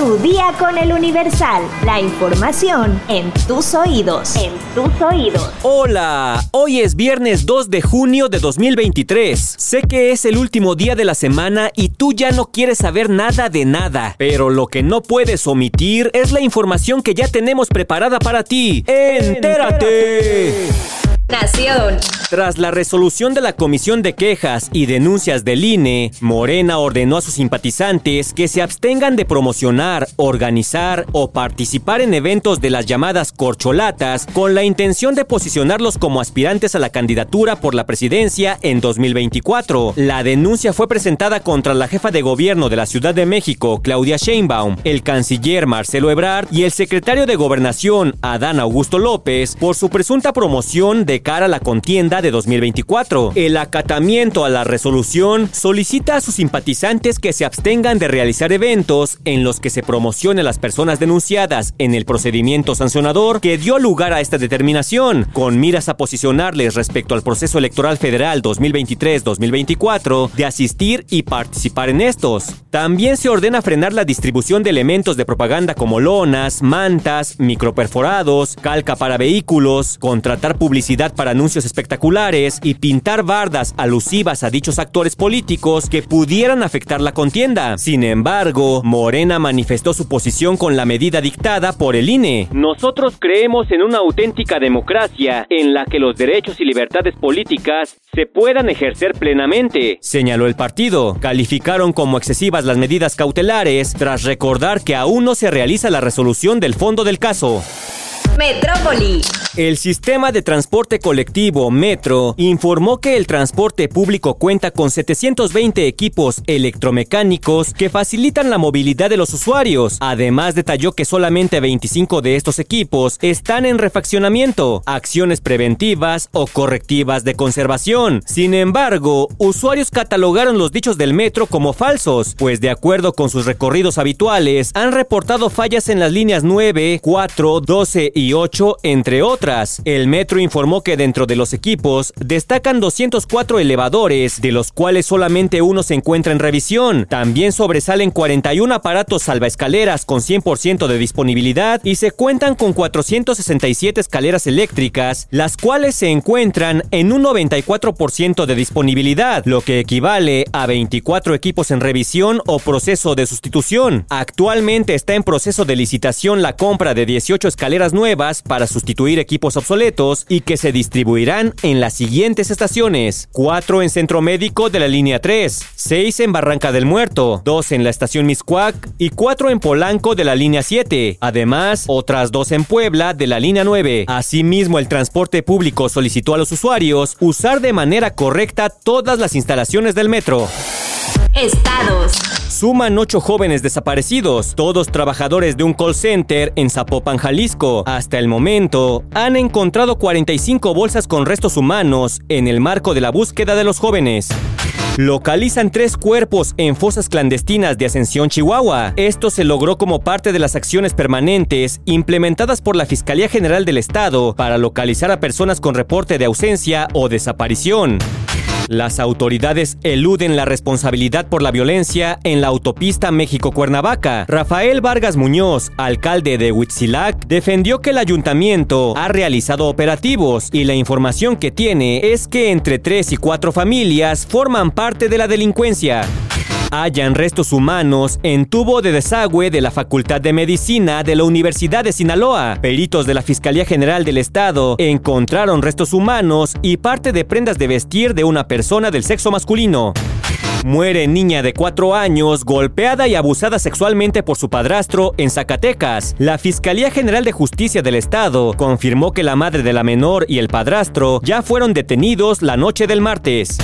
Tu día con el Universal. La información en tus oídos. En tus oídos. Hola, hoy es viernes 2 de junio de 2023. Sé que es el último día de la semana y tú ya no quieres saber nada de nada, pero lo que no puedes omitir es la información que ya tenemos preparada para ti. ¡Entérate! Nación. Tras la resolución de la Comisión de Quejas y Denuncias del INE, Morena ordenó a sus simpatizantes que se abstengan de promocionar, organizar o participar en eventos de las llamadas corcholatas con la intención de posicionarlos como aspirantes a la candidatura por la presidencia en 2024. La denuncia fue presentada contra la jefa de gobierno de la Ciudad de México, Claudia Sheinbaum, el canciller Marcelo Ebrard y el secretario de Gobernación, Adán Augusto López, por su presunta promoción de cara a la contienda de 2024. El acatamiento a la resolución solicita a sus simpatizantes que se abstengan de realizar eventos en los que se promocione a las personas denunciadas en el procedimiento sancionador que dio lugar a esta determinación, con miras a posicionarles respecto al proceso electoral federal 2023-2024 de asistir y participar en estos. También se ordena frenar la distribución de elementos de propaganda como lonas, mantas, microperforados, calca para vehículos, contratar publicidad para anuncios espectaculares y pintar bardas alusivas a dichos actores políticos que pudieran afectar la contienda. Sin embargo, Morena manifestó su posición con la medida dictada por el INE. Nosotros creemos en una auténtica democracia en la que los derechos y libertades políticas se puedan ejercer plenamente, señaló el partido. Calificaron como excesivas las medidas cautelares tras recordar que aún no se realiza la resolución del fondo del caso. Metrópoli. El sistema de transporte colectivo Metro informó que el transporte público cuenta con 720 equipos electromecánicos que facilitan la movilidad de los usuarios. Además, detalló que solamente 25 de estos equipos están en refaccionamiento, acciones preventivas o correctivas de conservación. Sin embargo, usuarios catalogaron los dichos del metro como falsos, pues de acuerdo con sus recorridos habituales, han reportado fallas en las líneas 9, 4, 12 y 8, entre otras el metro informó que dentro de los equipos destacan 204 elevadores, de los cuales solamente uno se encuentra en revisión. También sobresalen 41 aparatos salvaescaleras con 100% de disponibilidad y se cuentan con 467 escaleras eléctricas, las cuales se encuentran en un 94% de disponibilidad, lo que equivale a 24 equipos en revisión o proceso de sustitución. Actualmente está en proceso de licitación la compra de 18 escaleras nuevas para sustituir equipos obsoletos y que se distribuirán en las siguientes estaciones. 4 en Centro Médico de la línea 3, 6 en Barranca del Muerto, 2 en la estación Miscuac y 4 en Polanco de la línea 7. Además, otras 2 en Puebla de la línea 9. Asimismo, el transporte público solicitó a los usuarios usar de manera correcta todas las instalaciones del metro. Estados. Suman ocho jóvenes desaparecidos, todos trabajadores de un call center en Zapopan, Jalisco. Hasta el momento, han encontrado 45 bolsas con restos humanos en el marco de la búsqueda de los jóvenes. Localizan tres cuerpos en fosas clandestinas de Ascensión, Chihuahua. Esto se logró como parte de las acciones permanentes implementadas por la Fiscalía General del Estado para localizar a personas con reporte de ausencia o desaparición. Las autoridades eluden la responsabilidad por la violencia en la autopista México-Cuernavaca. Rafael Vargas Muñoz, alcalde de Huitzilac, defendió que el ayuntamiento ha realizado operativos y la información que tiene es que entre tres y cuatro familias forman parte de la delincuencia hallan restos humanos en tubo de desagüe de la Facultad de Medicina de la Universidad de Sinaloa. Peritos de la Fiscalía General del Estado encontraron restos humanos y parte de prendas de vestir de una persona del sexo masculino. Muere niña de 4 años golpeada y abusada sexualmente por su padrastro en Zacatecas. La Fiscalía General de Justicia del Estado confirmó que la madre de la menor y el padrastro ya fueron detenidos la noche del martes.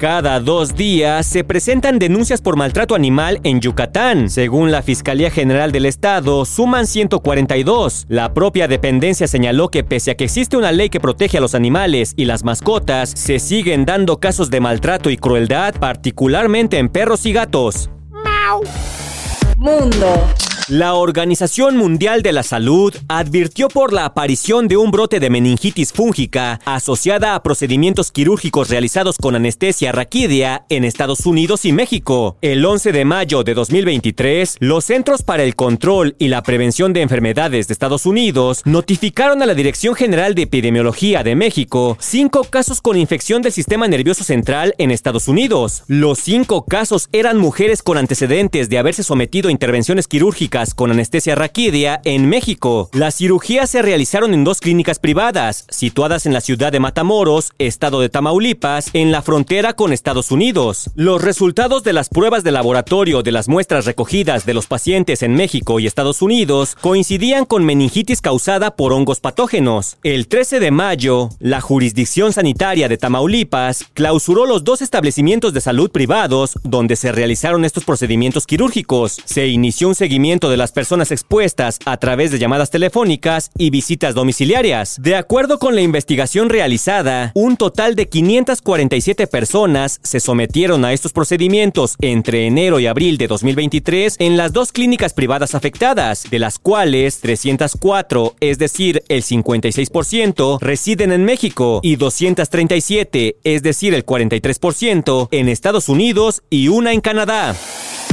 Cada dos días se presentan denuncias por maltrato animal en Yucatán. Según la Fiscalía General del Estado, suman 142. La propia dependencia señaló que pese a que existe una ley que protege a los animales y las mascotas, se siguen dando casos de maltrato y crueldad, particularmente en perros y gatos. Mundo. La Organización Mundial de la Salud advirtió por la aparición de un brote de meningitis fúngica asociada a procedimientos quirúrgicos realizados con anestesia raquídea en Estados Unidos y México. El 11 de mayo de 2023, los Centros para el Control y la Prevención de Enfermedades de Estados Unidos notificaron a la Dirección General de Epidemiología de México cinco casos con infección del sistema nervioso central en Estados Unidos. Los cinco casos eran mujeres con antecedentes de haberse sometido a intervenciones quirúrgicas con anestesia raquídea en México. Las cirugías se realizaron en dos clínicas privadas, situadas en la ciudad de Matamoros, estado de Tamaulipas, en la frontera con Estados Unidos. Los resultados de las pruebas de laboratorio de las muestras recogidas de los pacientes en México y Estados Unidos coincidían con meningitis causada por hongos patógenos. El 13 de mayo, la jurisdicción sanitaria de Tamaulipas clausuró los dos establecimientos de salud privados donde se realizaron estos procedimientos quirúrgicos. Se inició un seguimiento de las personas expuestas a través de llamadas telefónicas y visitas domiciliarias. De acuerdo con la investigación realizada, un total de 547 personas se sometieron a estos procedimientos entre enero y abril de 2023 en las dos clínicas privadas afectadas, de las cuales 304, es decir, el 56%, residen en México y 237, es decir, el 43%, en Estados Unidos y una en Canadá.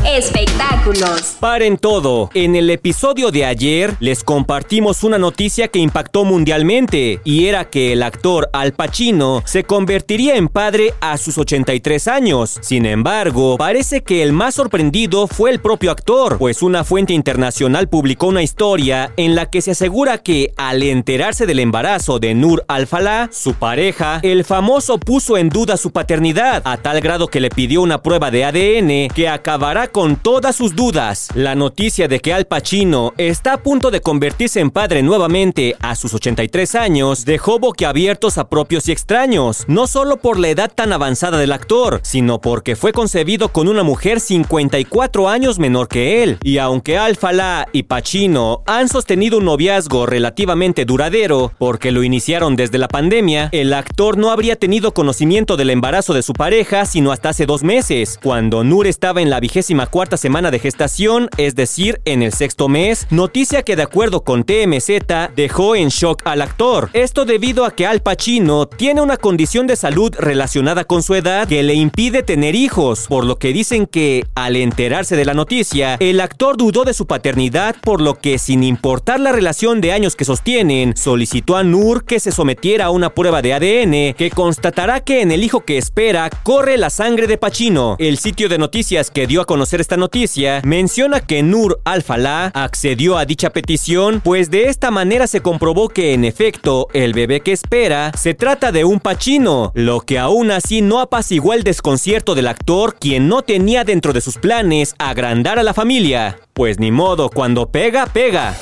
Espectáculos. Paren todo. En el episodio de ayer les compartimos una noticia que impactó mundialmente y era que el actor Al Pacino se convertiría en padre a sus 83 años. Sin embargo, parece que el más sorprendido fue el propio actor, pues una fuente internacional publicó una historia en la que se asegura que al enterarse del embarazo de Nur Al-Falah, su pareja, el famoso puso en duda su paternidad a tal grado que le pidió una prueba de ADN que acabará con todas sus dudas. La noticia de que Al Pacino está a punto de convertirse en padre nuevamente a sus 83 años dejó boquiabiertos a propios y extraños, no solo por la edad tan avanzada del actor, sino porque fue concebido con una mujer 54 años menor que él. Y aunque Al Falá y Pacino han sostenido un noviazgo relativamente duradero, porque lo iniciaron desde la pandemia, el actor no habría tenido conocimiento del embarazo de su pareja sino hasta hace dos meses, cuando Nur estaba en la vigésima cuarta semana de gestación, es decir, en el sexto mes, noticia que de acuerdo con TMZ dejó en shock al actor. Esto debido a que Al Pacino tiene una condición de salud relacionada con su edad que le impide tener hijos, por lo que dicen que al enterarse de la noticia, el actor dudó de su paternidad, por lo que sin importar la relación de años que sostienen, solicitó a Nur que se sometiera a una prueba de ADN que constatará que en el hijo que espera corre la sangre de Pacino. El sitio de noticias que dio a esta noticia, menciona que Nur Al-Falah accedió a dicha petición, pues de esta manera se comprobó que en efecto el bebé que espera se trata de un pachino, lo que aún así no apaciguó el desconcierto del actor, quien no tenía dentro de sus planes agrandar a la familia. Pues ni modo, cuando pega, pega.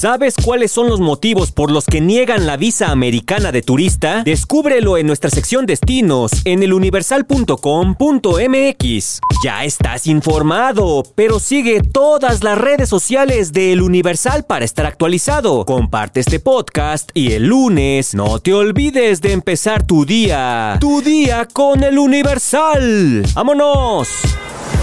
¿Sabes cuáles son los motivos por los que niegan la visa americana de turista? Descúbrelo en nuestra sección destinos en eluniversal.com.mx. Ya estás informado, pero sigue todas las redes sociales de El Universal para estar actualizado. Comparte este podcast y el lunes no te olvides de empezar tu día. Tu día con El Universal. ¡Vámonos!